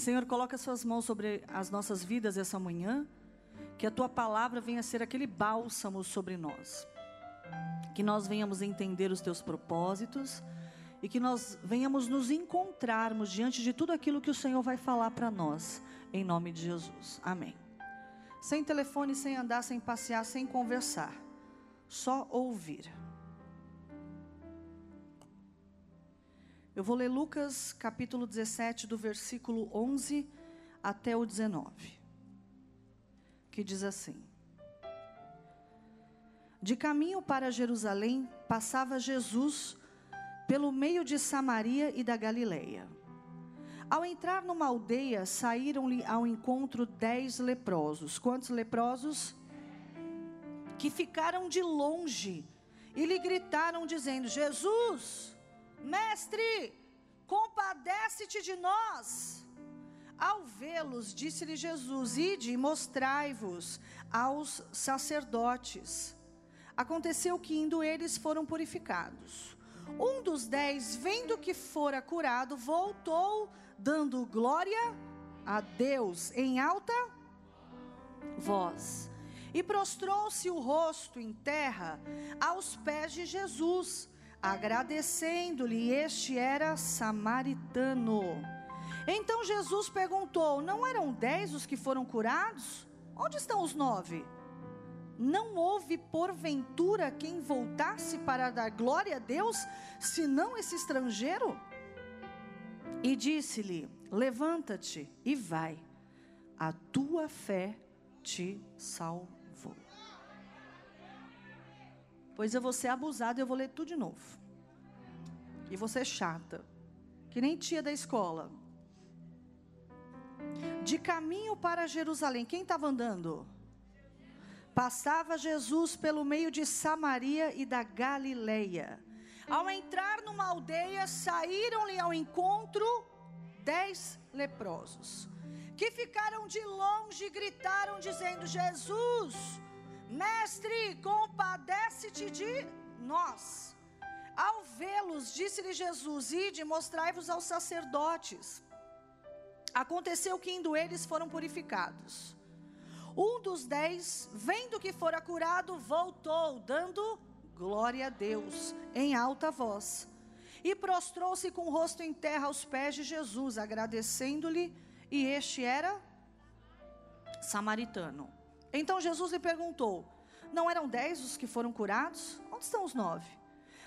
Senhor, coloca suas mãos sobre as nossas vidas essa manhã, que a tua palavra venha ser aquele bálsamo sobre nós. Que nós venhamos entender os teus propósitos e que nós venhamos nos encontrarmos diante de tudo aquilo que o Senhor vai falar para nós, em nome de Jesus. Amém. Sem telefone, sem andar, sem passear, sem conversar, só ouvir. Eu vou ler Lucas capítulo 17, do versículo 11 até o 19, que diz assim: De caminho para Jerusalém, passava Jesus pelo meio de Samaria e da Galileia. Ao entrar numa aldeia, saíram-lhe ao encontro dez leprosos. Quantos leprosos? Que ficaram de longe e lhe gritaram, dizendo: Jesus, Mestre, compadece-te de nós. Ao vê-los, disse-lhe Jesus: Ide e mostrai-vos aos sacerdotes. Aconteceu que, indo eles, foram purificados. Um dos dez, vendo que fora curado, voltou, dando glória a Deus em alta voz. E prostrou-se o rosto em terra aos pés de Jesus agradecendo-lhe, este era samaritano. Então Jesus perguntou: Não eram dez os que foram curados? Onde estão os nove? Não houve porventura quem voltasse para dar glória a Deus, senão esse estrangeiro? E disse-lhe: Levanta-te e vai, a tua fé te salvou. Pois eu vou ser abusado e eu vou ler tudo de novo. E você é chata. Que nem tia da escola. De caminho para Jerusalém. Quem estava andando? Passava Jesus pelo meio de Samaria e da Galileia. Ao entrar numa aldeia, saíram-lhe ao encontro dez leprosos, que ficaram de longe e gritaram, dizendo: Jesus, Mestre, compadece-te de nós. Ao vê-los, disse-lhe Jesus: Ide, mostrai-vos aos sacerdotes. Aconteceu que indo eles foram purificados. Um dos dez, vendo que fora curado, voltou, dando glória a Deus, em alta voz. E prostrou-se com o rosto em terra aos pés de Jesus, agradecendo-lhe, e este era samaritano. Então Jesus lhe perguntou: Não eram dez os que foram curados? Onde estão os nove?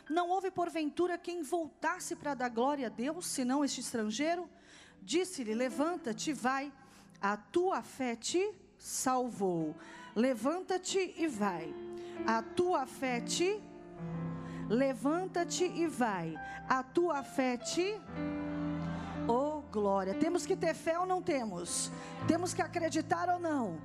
Não houve porventura quem voltasse para dar glória a Deus, senão este estrangeiro? Disse-lhe: Levanta-te, vai, a tua fé te salvou. Levanta-te e vai, a tua fé te. Levanta-te e vai, a tua fé te. Oh glória! Temos que ter fé ou não temos? Temos que acreditar ou não?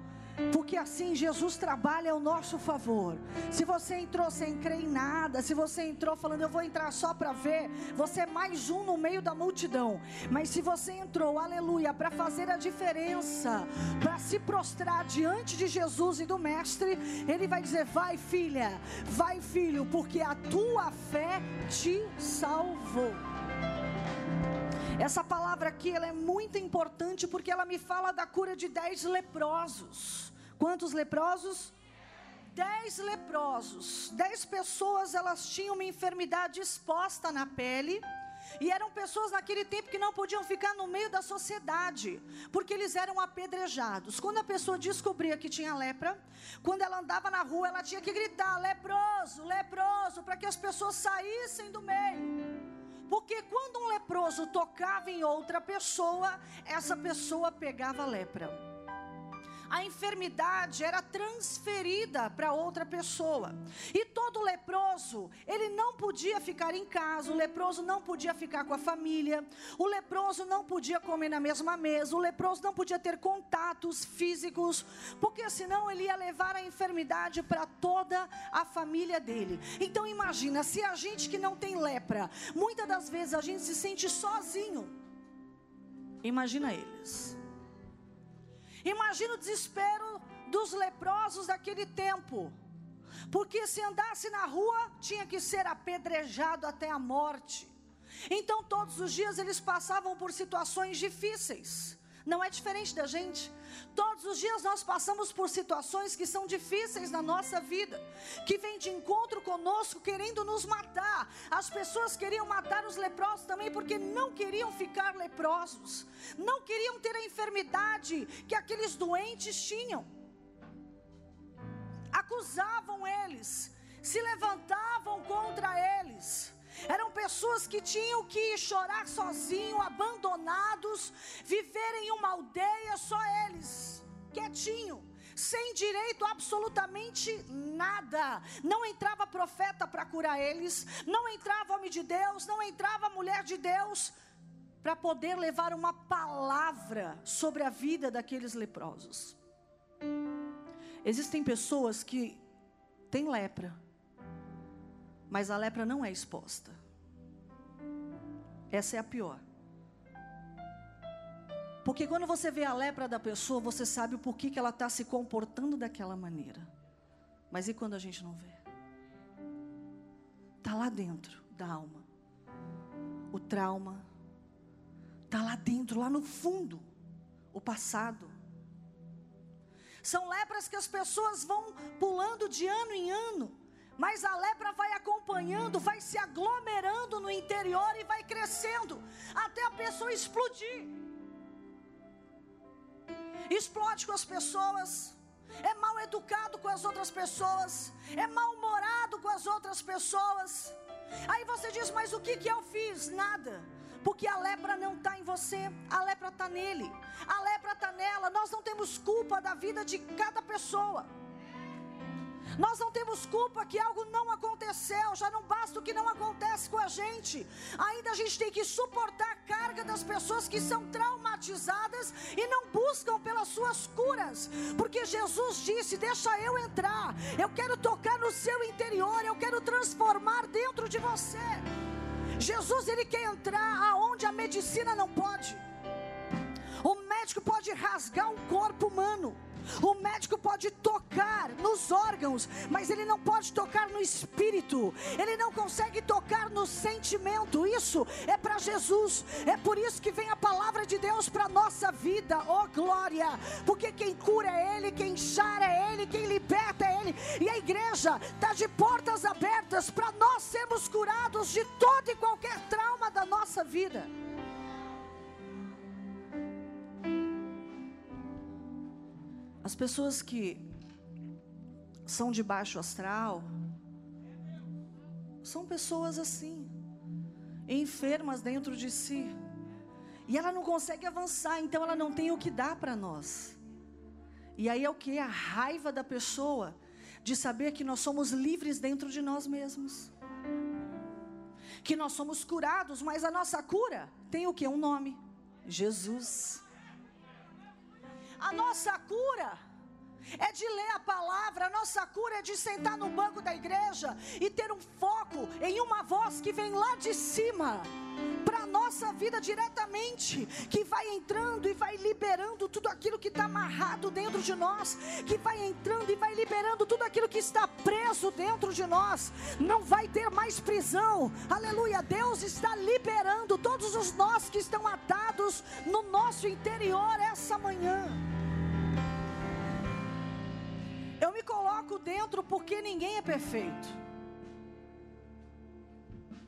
Porque assim Jesus trabalha ao nosso favor. Se você entrou sem crer em nada, se você entrou falando eu vou entrar só para ver, você é mais um no meio da multidão. Mas se você entrou, aleluia, para fazer a diferença, para se prostrar diante de Jesus e do Mestre, Ele vai dizer: vai filha, vai filho, porque a tua fé te salvou. Essa palavra aqui ela é muito importante porque ela me fala da cura de dez leprosos. Quantos leprosos? Dez leprosos. Dez pessoas elas tinham uma enfermidade exposta na pele. E eram pessoas naquele tempo que não podiam ficar no meio da sociedade, porque eles eram apedrejados. Quando a pessoa descobria que tinha lepra, quando ela andava na rua, ela tinha que gritar: leproso, leproso, para que as pessoas saíssem do meio. Porque quando um leproso tocava em outra pessoa, essa pessoa pegava lepra a enfermidade era transferida para outra pessoa. E todo leproso, ele não podia ficar em casa, o leproso não podia ficar com a família, o leproso não podia comer na mesma mesa, o leproso não podia ter contatos físicos, porque senão ele ia levar a enfermidade para toda a família dele. Então imagina, se a gente que não tem lepra, muitas das vezes a gente se sente sozinho. Imagina eles. Imagina o desespero dos leprosos daquele tempo. Porque se andasse na rua, tinha que ser apedrejado até a morte. Então, todos os dias eles passavam por situações difíceis. Não é diferente da gente. Todos os dias nós passamos por situações que são difíceis na nossa vida, que vêm de encontro conosco querendo nos matar. As pessoas queriam matar os leprosos também porque não queriam ficar leprosos, não queriam ter a enfermidade que aqueles doentes tinham. Acusavam eles, se levantavam contra eles. Eram pessoas que tinham que chorar sozinho, abandonados, viver em uma aldeia só eles, quietinho, sem direito absolutamente nada. Não entrava profeta para curar eles, não entrava homem de Deus, não entrava mulher de Deus para poder levar uma palavra sobre a vida daqueles leprosos. Existem pessoas que têm lepra mas a lepra não é exposta. Essa é a pior. Porque quando você vê a lepra da pessoa, você sabe o porquê que ela está se comportando daquela maneira. Mas e quando a gente não vê? Está lá dentro da alma. O trauma. Está lá dentro, lá no fundo. O passado. São lepras que as pessoas vão pulando de ano em ano mas a lepra vai acompanhando, vai se aglomerando no interior e vai crescendo até a pessoa explodir. Explode com as pessoas, é mal educado com as outras pessoas, é mal-humorado com as outras pessoas. Aí você diz, mas o que, que eu fiz? Nada. Porque a lepra não está em você, a lepra está nele, a lepra está nela. Nós não temos culpa da vida de cada pessoa. Nós não temos culpa que algo não aconteceu, já não basta o que não acontece com a gente. Ainda a gente tem que suportar a carga das pessoas que são traumatizadas e não buscam pelas suas curas, porque Jesus disse: Deixa eu entrar, eu quero tocar no seu interior, eu quero transformar dentro de você. Jesus, ele quer entrar aonde a medicina não pode. O médico pode rasgar um corpo humano. O médico pode tocar nos órgãos, mas ele não pode tocar no espírito. Ele não consegue tocar no sentimento. Isso é para Jesus. É por isso que vem a palavra de Deus para nossa vida. Oh glória! Porque quem cura é ele, quem chara é ele, quem liberta é ele. E a igreja está de portas abertas para nós sermos curados de todo e qualquer trauma da nossa vida. As pessoas que são de baixo astral são pessoas assim, enfermas dentro de si. E ela não consegue avançar, então ela não tem o que dar para nós. E aí é o que? A raiva da pessoa de saber que nós somos livres dentro de nós mesmos. Que nós somos curados, mas a nossa cura tem o que? Um nome: Jesus. A nossa cura é de ler a palavra, a nossa cura é de sentar no banco da igreja e ter um foco em uma voz que vem lá de cima para a nossa vida diretamente, que vai entrando e vai liberando tudo aquilo que está amarrado dentro de nós, que vai entrando e vai liberando tudo aquilo que está preso dentro de nós, não vai ter mais prisão, aleluia. Deus está liberando todos os nós que estão atados no nosso interior essa manhã. Coloco dentro porque ninguém é perfeito.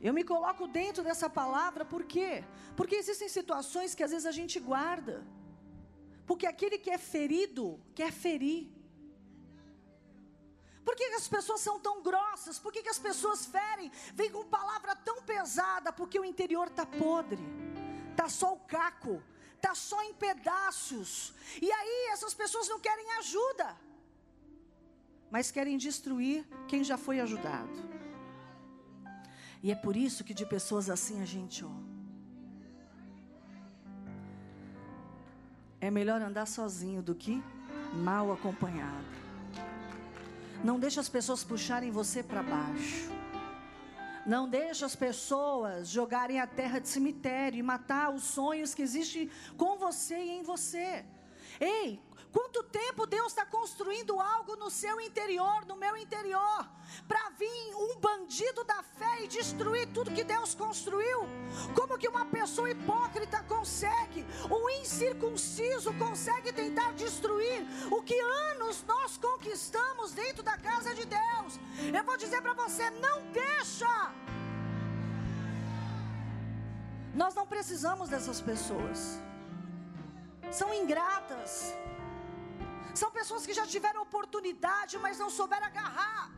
Eu me coloco dentro dessa palavra por quê? Porque existem situações que às vezes a gente guarda. Porque aquele que é ferido quer ferir. Por que, as pessoas são tão grossas? Por que, que as pessoas ferem? Vem com palavra tão pesada? Porque o interior está podre, está só o caco, está só em pedaços. E aí essas pessoas não querem ajuda mas querem destruir quem já foi ajudado. E é por isso que de pessoas assim a gente, ó. É melhor andar sozinho do que mal acompanhado. Não deixe as pessoas puxarem você para baixo. Não deixe as pessoas jogarem a terra de cemitério e matar os sonhos que existem com você e em você. Ei, Quanto tempo Deus está construindo algo no seu interior, no meu interior, para vir um bandido da fé e destruir tudo que Deus construiu? Como que uma pessoa hipócrita consegue, um incircunciso consegue tentar destruir o que anos nós conquistamos dentro da casa de Deus? Eu vou dizer para você: não deixa. Nós não precisamos dessas pessoas. São ingratas. São pessoas que já tiveram oportunidade, mas não souberam agarrar.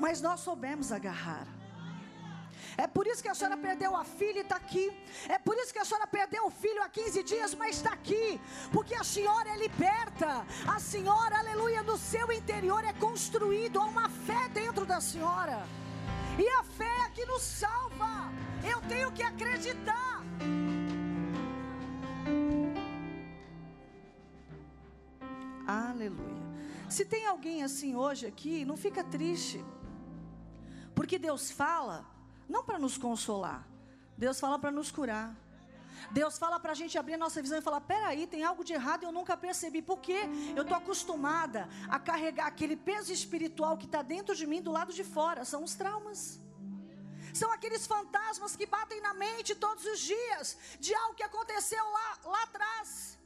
Mas nós soubemos agarrar. É por isso que a senhora perdeu a filha e está aqui. É por isso que a senhora perdeu o filho há 15 dias, mas está aqui. Porque a senhora é liberta. A senhora, aleluia, no seu interior é construído. Há uma fé dentro da senhora. E a fé é que nos salva. Eu tenho que acreditar. Se tem alguém assim hoje aqui, não fica triste. Porque Deus fala, não para nos consolar, Deus fala para nos curar. Deus fala para a gente abrir a nossa visão e falar: peraí, tem algo de errado e eu nunca percebi. Por quê? Eu estou acostumada a carregar aquele peso espiritual que está dentro de mim do lado de fora. São os traumas. São aqueles fantasmas que batem na mente todos os dias de algo que aconteceu lá, lá atrás.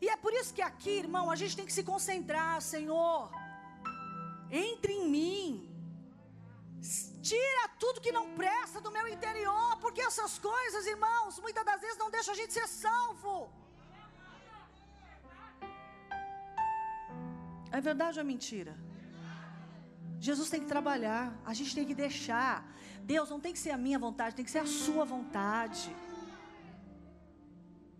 E é por isso que aqui, irmão, a gente tem que se concentrar, Senhor. Entre em mim. Tira tudo que não presta do meu interior, porque essas coisas, irmãos, muitas das vezes não deixam a gente ser salvo. É verdade ou é mentira? Jesus tem que trabalhar, a gente tem que deixar. Deus não tem que ser a minha vontade, tem que ser a sua vontade.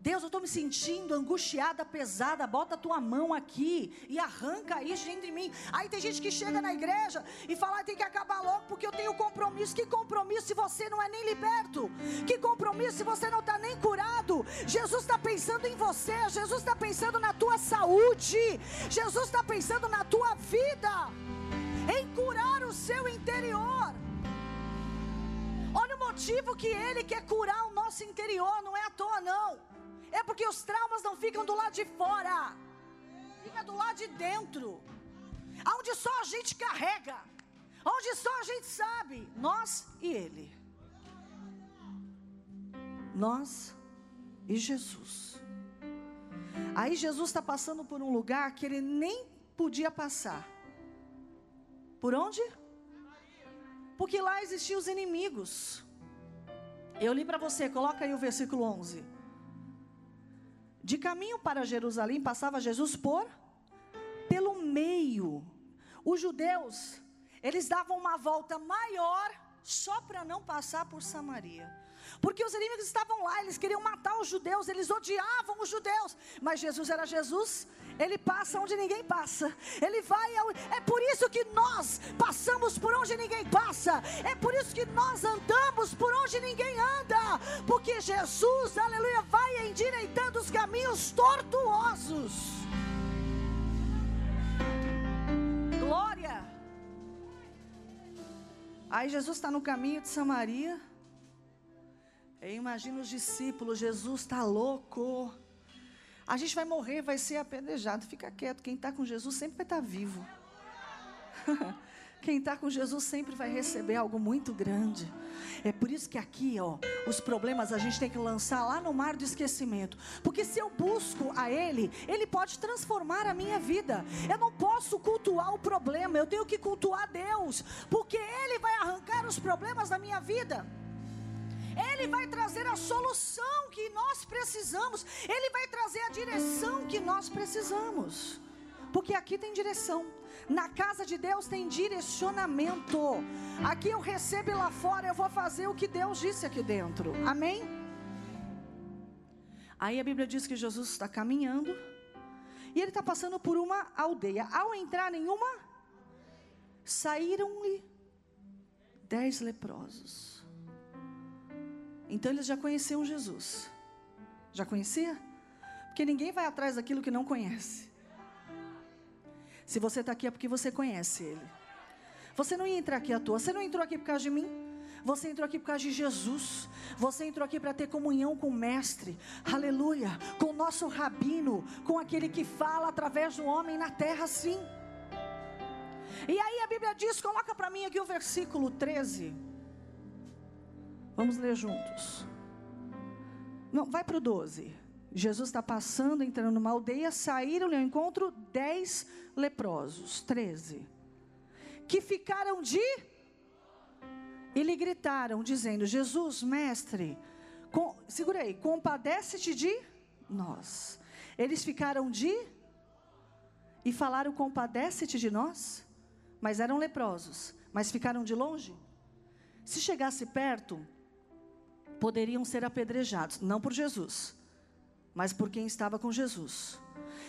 Deus, eu estou me sentindo angustiada, pesada. Bota a tua mão aqui e arranca isso dentro de mim. Aí tem gente que chega na igreja e fala: tem que acabar logo porque eu tenho compromisso. Que compromisso se você não é nem liberto? Que compromisso se você não está nem curado? Jesus está pensando em você. Jesus está pensando na tua saúde. Jesus está pensando na tua vida. Em curar o seu interior. Olha o motivo que Ele quer curar o nosso interior, não é à toa, não. É porque os traumas não ficam do lado de fora, fica do lado de dentro, onde só a gente carrega, onde só a gente sabe, nós e Ele. Nós e Jesus. Aí Jesus está passando por um lugar que ele nem podia passar. Por onde? Porque lá existiam os inimigos. Eu li para você, coloca aí o versículo 11. De caminho para Jerusalém passava Jesus por pelo meio. Os judeus, eles davam uma volta maior só para não passar por Samaria. Porque os inimigos estavam lá, eles queriam matar os judeus, eles odiavam os judeus. Mas Jesus era Jesus, ele passa onde ninguém passa. Ele vai ao... É por isso que nós passamos por onde ninguém passa. É por isso que nós andamos por onde ninguém anda. Porque Jesus, aleluia, vai endireitando os caminhos tortuosos. Glória. Aí Jesus está no caminho de Samaria. Eu imagino os discípulos, Jesus está louco. A gente vai morrer, vai ser apedrejado. Fica quieto, quem está com Jesus sempre vai estar tá vivo. Quem está com Jesus sempre vai receber algo muito grande. É por isso que aqui, ó, os problemas a gente tem que lançar lá no mar do esquecimento. Porque se eu busco a Ele, Ele pode transformar a minha vida. Eu não posso cultuar o problema, eu tenho que cultuar Deus. Porque Ele vai arrancar os problemas da minha vida. Ele vai trazer a solução que nós precisamos, Ele vai trazer a direção que nós precisamos. Porque aqui tem direção, na casa de Deus tem direcionamento. Aqui eu recebo e lá fora eu vou fazer o que Deus disse aqui dentro. Amém? Aí a Bíblia diz que Jesus está caminhando e ele está passando por uma aldeia. Ao entrar em uma, saíram-lhe dez leprosos. Então eles já conheciam Jesus. Já conhecia? Porque ninguém vai atrás daquilo que não conhece. Se você está aqui é porque você conhece Ele. Você não ia entrar aqui à toa. Você não entrou aqui por causa de mim. Você entrou aqui por causa de Jesus. Você entrou aqui para ter comunhão com o Mestre. Aleluia. Com o nosso rabino. Com aquele que fala através do homem na terra, sim. E aí a Bíblia diz: coloca para mim aqui o versículo 13. Vamos ler juntos. Não, vai para o 12. Jesus está passando, entrando numa aldeia, saíram ao encontro dez leprosos. 13. Que ficaram de. E lhe gritaram, dizendo: Jesus, mestre, com, segura aí, compadece-te de nós. Eles ficaram de. E falaram: compadece-te de nós? Mas eram leprosos, mas ficaram de longe. Se chegasse perto, poderiam ser apedrejados, não por Jesus, mas por quem estava com Jesus.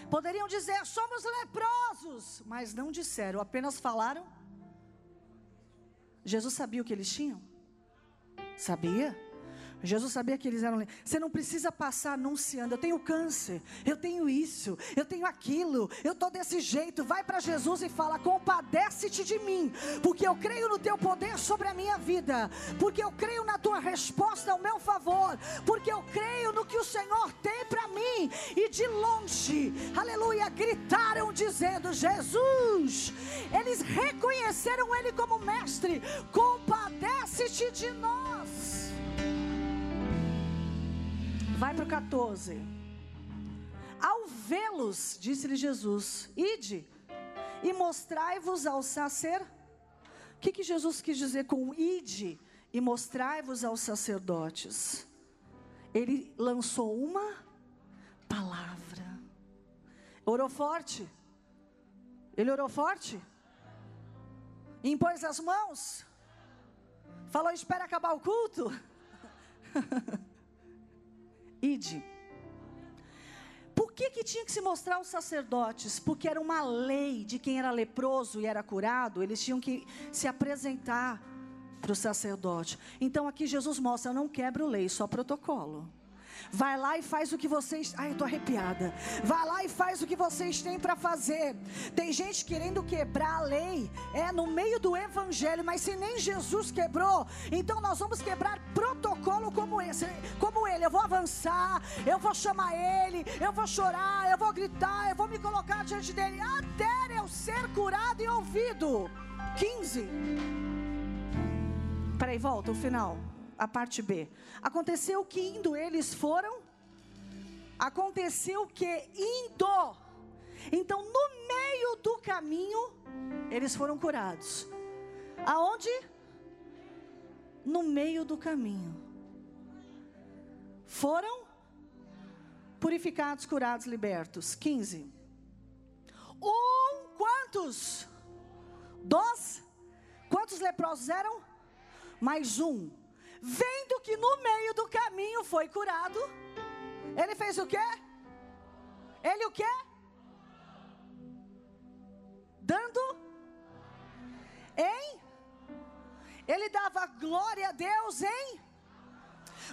Poderiam dizer: somos leprosos, mas não disseram, apenas falaram. Jesus sabia o que eles tinham? Sabia? Jesus sabia que eles eram. Você não precisa passar anunciando. Eu tenho câncer, eu tenho isso, eu tenho aquilo, eu estou desse jeito. Vai para Jesus e fala: compadece-te de mim, porque eu creio no teu poder sobre a minha vida, porque eu creio na tua resposta ao meu favor, porque eu creio no que o Senhor tem para mim. E de longe, aleluia, gritaram dizendo: Jesus. Eles reconheceram Ele como mestre. Compadece-te de nós. Vai para o 14. Ao vê-los, disse-lhe Jesus: Ide e mostrai-vos ao sacer. O que, que Jesus quis dizer com ide e mostrai-vos aos sacerdotes? Ele lançou uma palavra. Orou forte. Ele orou forte. Impôs as mãos. Falou: espera acabar o culto. Ide. Por que, que tinha que se mostrar aos sacerdotes? Porque era uma lei de quem era leproso e era curado, eles tinham que se apresentar para o sacerdote. Então aqui Jesus mostra: eu não quebro lei, só protocolo. Vai lá e faz o que vocês. Ai, eu tô arrepiada. Vai lá e faz o que vocês têm para fazer. Tem gente querendo quebrar a lei, é no meio do evangelho, mas se nem Jesus quebrou, então nós vamos quebrar protocolo como esse, como ele. Eu vou avançar, eu vou chamar ele, eu vou chorar, eu vou gritar, eu vou me colocar diante dele até eu ser curado e ouvido. 15. Peraí, volta o final a parte B. Aconteceu que indo eles foram. Aconteceu que indo. Então, no meio do caminho, eles foram curados. Aonde? No meio do caminho. Foram purificados, curados, libertos. 15. Um, quantos? Dois. Quantos leprosos eram? Mais um vendo que no meio do caminho foi curado, ele fez o quê? Ele o quê? Dando em ele dava glória a Deus em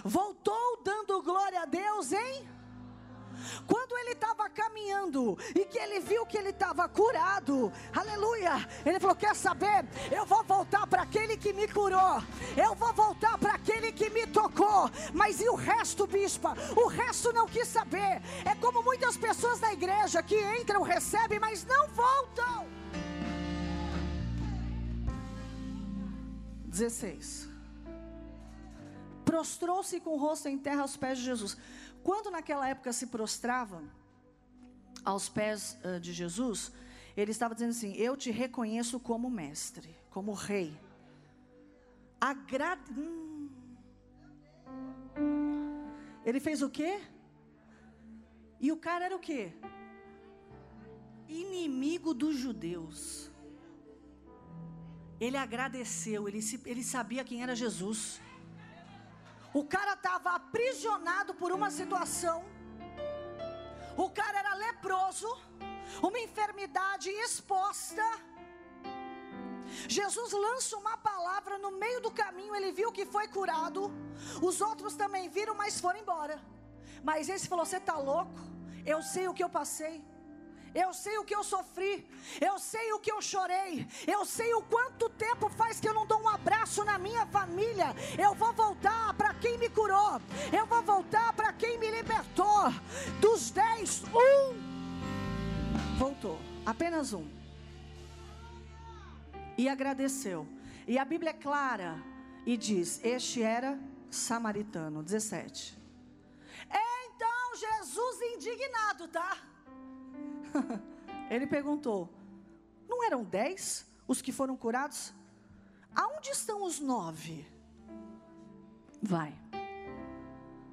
voltou dando glória a Deus em quando ele estava caminhando e que ele viu que ele estava curado, aleluia, ele falou: Quer saber? Eu vou voltar para aquele que me curou, eu vou voltar para aquele que me tocou. Mas e o resto, bispa? O resto não quis saber. É como muitas pessoas da igreja que entram, recebem, mas não voltam. 16 prostrou-se com o rosto em terra aos pés de Jesus. Quando naquela época se prostrava aos pés uh, de Jesus, ele estava dizendo assim: Eu te reconheço como mestre, como rei. Agrade. Hum. Ele fez o quê? E o cara era o quê? Inimigo dos judeus. Ele agradeceu, ele, se, ele sabia quem era Jesus. O cara estava aprisionado por uma situação. O cara era leproso, uma enfermidade exposta. Jesus lança uma palavra no meio do caminho, ele viu que foi curado. Os outros também viram, mas foram embora. Mas esse falou: Você está louco? Eu sei o que eu passei. Eu sei o que eu sofri, eu sei o que eu chorei, eu sei o quanto tempo faz que eu não dou um abraço na minha família. Eu vou voltar para quem me curou, eu vou voltar para quem me libertou. Dos dez, um voltou, apenas um. E agradeceu. E a Bíblia é clara e diz: Este era samaritano. 17. Então Jesus indignado, tá? Ele perguntou: Não eram dez os que foram curados? Aonde estão os nove? Vai.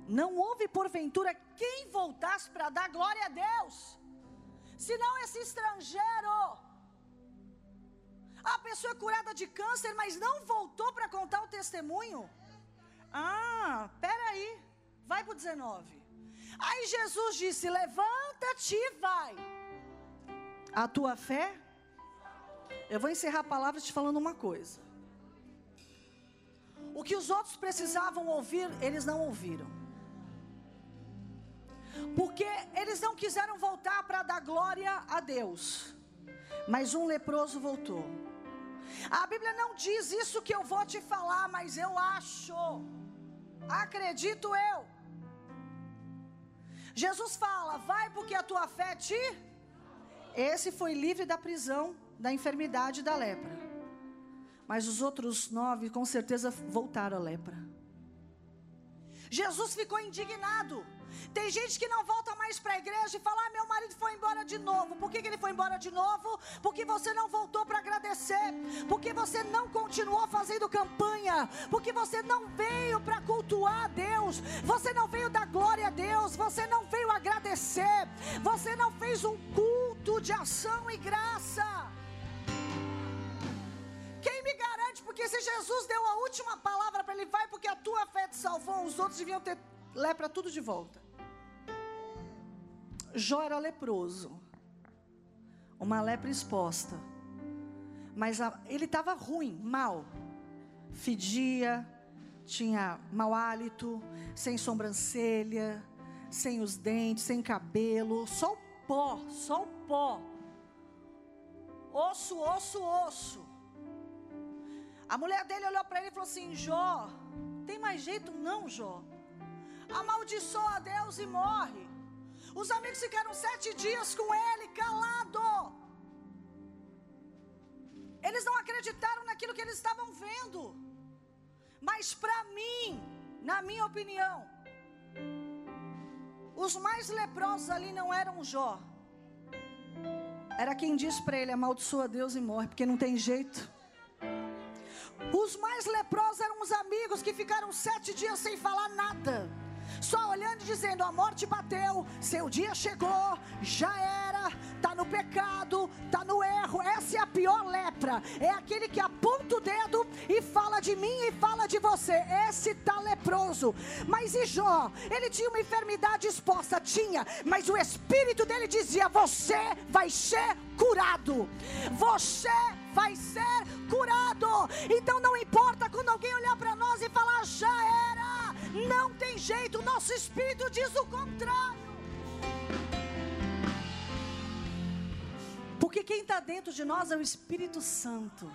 Não houve porventura quem voltasse para dar glória a Deus, senão esse estrangeiro. A pessoa é curada de câncer, mas não voltou para contar o testemunho. Ah, peraí, vai para o 19. Aí Jesus disse: Levanta-te e vai. A tua fé. Eu vou encerrar a palavra te falando uma coisa. O que os outros precisavam ouvir, eles não ouviram. Porque eles não quiseram voltar para dar glória a Deus. Mas um leproso voltou. A Bíblia não diz isso que eu vou te falar, mas eu acho. Acredito eu. Jesus fala: Vai porque a tua fé te. Esse foi livre da prisão, da enfermidade e da lepra. Mas os outros nove, com certeza, voltaram à lepra. Jesus ficou indignado. Tem gente que não volta mais para a igreja e fala: ah, meu marido foi embora de novo. Por que, que ele foi embora de novo? Porque você não voltou para agradecer. Porque você não continuou fazendo campanha. Porque você não veio para cultuar a Deus. Você não veio dar glória a Deus. Você não veio agradecer. Você não fez um culto de ação e graça. Quem me garante? Porque se Jesus deu a última palavra para ele, vai porque a tua fé te salvou, os outros deviam ter lepra tudo de volta. Jó era leproso, uma lepra exposta, mas a, ele estava ruim, mal, fedia, tinha mau hálito, sem sobrancelha, sem os dentes, sem cabelo, só o pó, só o pó, osso, osso, osso. A mulher dele olhou para ele e falou assim: Jó, tem mais jeito não, Jó? Amaldiçoa a Deus e morre. Os amigos ficaram sete dias com ele, calado. Eles não acreditaram naquilo que eles estavam vendo. Mas para mim, na minha opinião, os mais leprosos ali não eram Jó. Era quem disse para ele: amaldiçoa Deus e morre, porque não tem jeito. Os mais leprosos eram os amigos que ficaram sete dias sem falar nada só olhando e dizendo: a morte bateu, seu dia chegou, já era, está no pecado, está no erro. Essa é a pior lepra. É aquele que aponta o dedo e fala de mim e fala de você. Esse está leproso. Mas e Jó? Ele tinha uma enfermidade exposta, tinha, mas o espírito dele dizia: Você vai ser curado. Você vai ser curado. Então não jeito, o nosso espírito diz o contrário. Porque quem está dentro de nós é o Espírito Santo.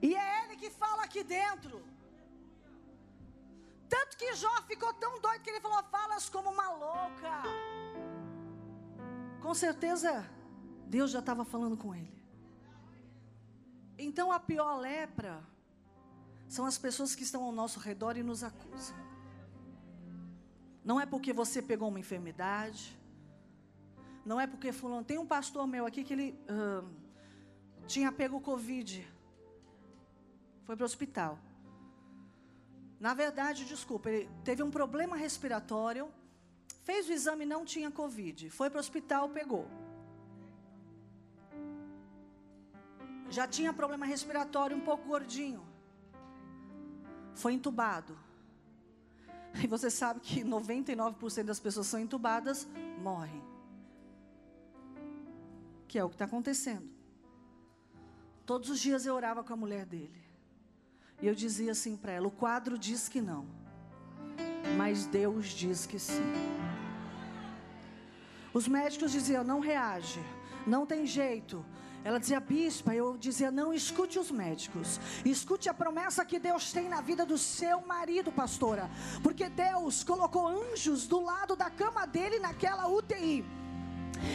E é Ele que fala aqui dentro. Tanto que Jó ficou tão doido que ele falou: Falas como uma louca. Com certeza, Deus já estava falando com ele. Então a pior lepra são as pessoas que estão ao nosso redor e nos acusam. Não é porque você pegou uma enfermidade, não é porque fulano. Tem um pastor meu aqui que ele tinha pego Covid, foi para o hospital. Na verdade, desculpa, ele teve um problema respiratório, fez o exame, não tinha Covid, foi para o hospital, pegou. Já tinha problema respiratório, um pouco gordinho foi entubado. E você sabe que 99% das pessoas são entubadas, morrem. Que é o que está acontecendo. Todos os dias eu orava com a mulher dele. E eu dizia assim para ela: o quadro diz que não, mas Deus diz que sim. Os médicos diziam: não reage, não tem jeito. Ela dizia, bispa, eu dizia, não escute os médicos, escute a promessa que Deus tem na vida do seu marido, pastora, porque Deus colocou anjos do lado da cama dele naquela UTI.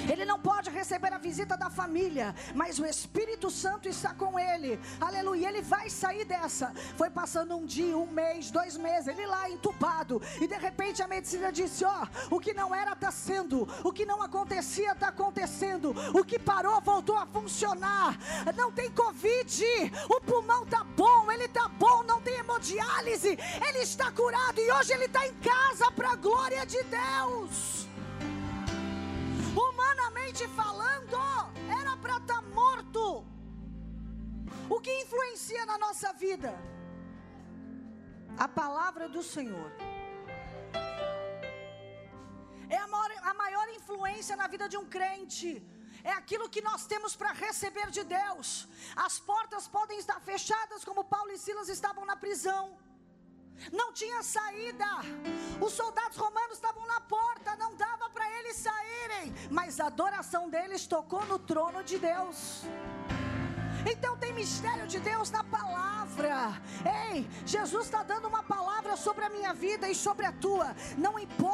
Ele não pode receber a visita da família, mas o Espírito Santo está com ele. Aleluia. Ele vai sair dessa. Foi passando um dia, um mês, dois meses, ele lá entubado. E de repente a medicina disse: Ó, oh, o que não era está sendo, o que não acontecia está acontecendo, o que parou voltou a funcionar. Não tem Covid, o pulmão está bom, ele está bom, não tem hemodiálise, ele está curado e hoje ele está em casa para a glória de Deus humanamente falando, era para estar tá morto. O que influencia na nossa vida? A palavra do Senhor. É a maior, a maior influência na vida de um crente. É aquilo que nós temos para receber de Deus. As portas podem estar fechadas, como Paulo e Silas estavam na prisão não tinha saída. Os soldados romanos estavam na porta, não dava para eles saírem, mas a adoração deles tocou no trono de Deus. Então tem mistério de Deus na palavra. Ei, Jesus está dando uma palavra sobre a minha vida e sobre a tua. Não importa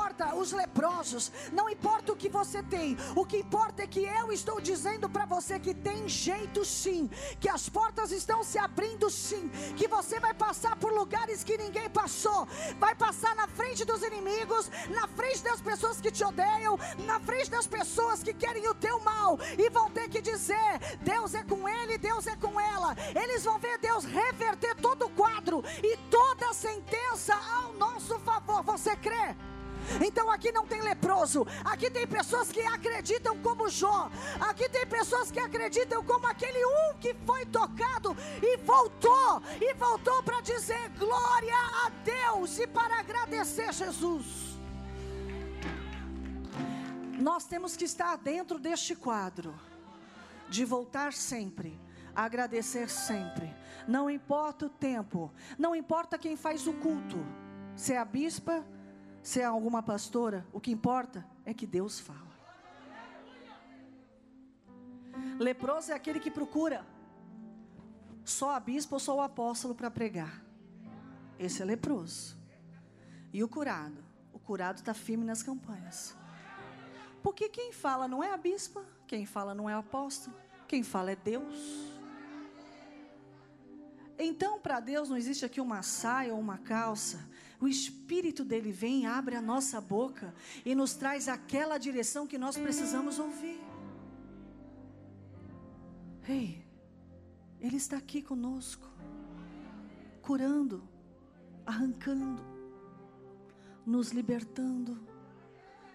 os leprosos, não importa o que você tem. O que importa é que eu estou dizendo para você que tem jeito sim, que as portas estão se abrindo sim, que você vai passar por lugares que ninguém passou, vai passar na frente dos inimigos, na frente das pessoas que te odeiam, na frente das pessoas que querem o teu mal e vão ter que dizer: Deus é com ele, Deus é com ela. Eles vão ver Deus reverter todo o quadro e toda a sentença ao nosso favor. Você crê? Então aqui não tem leproso, aqui tem pessoas que acreditam como Jó, aqui tem pessoas que acreditam como aquele um que foi tocado e voltou, e voltou para dizer glória a Deus e para agradecer Jesus. Nós temos que estar dentro deste quadro, de voltar sempre agradecer sempre. Não importa o tempo, não importa quem faz o culto, se é a bispa, se é alguma pastora, o que importa é que Deus fala. Leproso é aquele que procura só a bispa ou só o apóstolo para pregar. Esse é leproso. E o curado? O curado está firme nas campanhas. Porque quem fala não é a bispa, quem fala não é o apóstolo, quem fala é Deus. Então, para Deus não existe aqui uma saia ou uma calça. O Espírito dele vem, abre a nossa boca e nos traz aquela direção que nós precisamos ouvir. Ei, Ele está aqui conosco, curando, arrancando, nos libertando,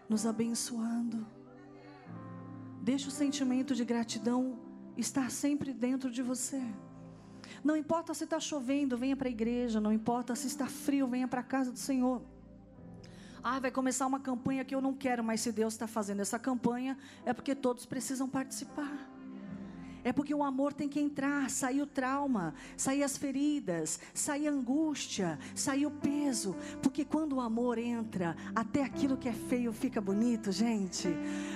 nos abençoando. Deixa o sentimento de gratidão estar sempre dentro de você. Não importa se está chovendo, venha para a igreja. Não importa se está frio, venha para a casa do Senhor. Ah, vai começar uma campanha que eu não quero, mas se Deus está fazendo essa campanha, é porque todos precisam participar. É porque o amor tem que entrar, sair o trauma, sair as feridas, sair a angústia, sair o peso. Porque quando o amor entra, até aquilo que é feio fica bonito, gente.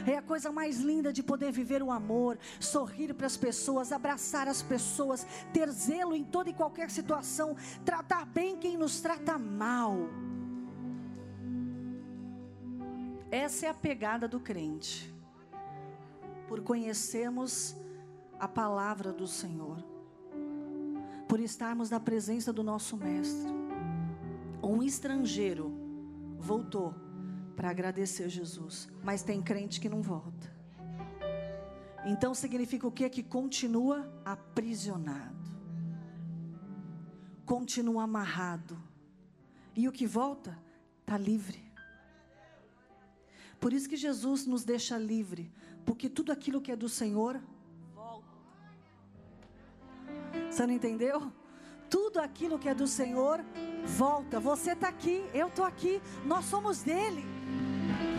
É a coisa mais linda de poder viver o amor, sorrir para as pessoas, abraçar as pessoas, ter zelo em toda e qualquer situação, tratar bem quem nos trata mal. Essa é a pegada do crente. Por conhecermos a palavra do Senhor, por estarmos na presença do nosso Mestre. Um estrangeiro voltou para agradecer Jesus, mas tem crente que não volta. Então significa o que? Que continua aprisionado, continua amarrado, e o que volta está livre. Por isso que Jesus nos deixa livre, porque tudo aquilo que é do Senhor você não entendeu? Tudo aquilo que é do Senhor volta. Você está aqui, eu estou aqui, nós somos dele.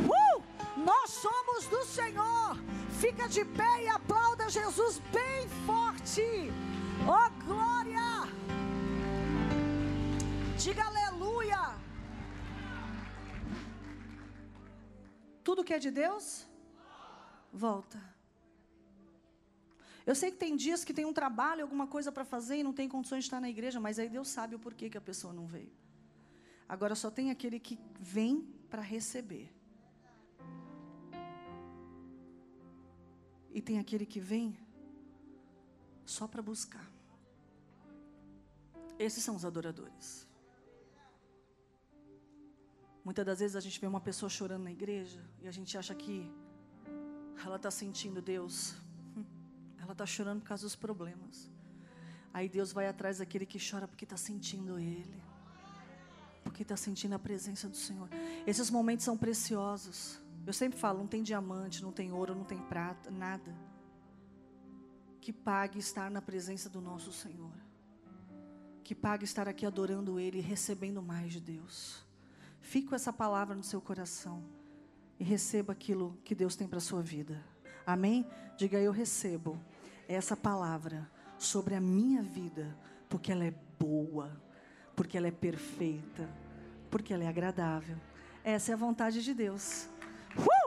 Uh! Nós somos do Senhor. Fica de pé e aplauda Jesus bem forte. Oh glória! Diga aleluia. Tudo que é de Deus volta. Eu sei que tem dias que tem um trabalho, alguma coisa para fazer e não tem condições de estar na igreja, mas aí Deus sabe o porquê que a pessoa não veio. Agora só tem aquele que vem para receber. E tem aquele que vem só para buscar. Esses são os adoradores. Muitas das vezes a gente vê uma pessoa chorando na igreja e a gente acha que ela está sentindo Deus. Ela está chorando por causa dos problemas. Aí Deus vai atrás daquele que chora porque está sentindo Ele. Porque está sentindo a presença do Senhor. Esses momentos são preciosos. Eu sempre falo: não tem diamante, não tem ouro, não tem prata, nada. Que pague estar na presença do nosso Senhor. Que pague estar aqui adorando Ele e recebendo mais de Deus. Fique com essa palavra no seu coração e receba aquilo que Deus tem para a sua vida. Amém? Diga eu recebo essa palavra sobre a minha vida, porque ela é boa, porque ela é perfeita, porque ela é agradável. Essa é a vontade de Deus. Uh!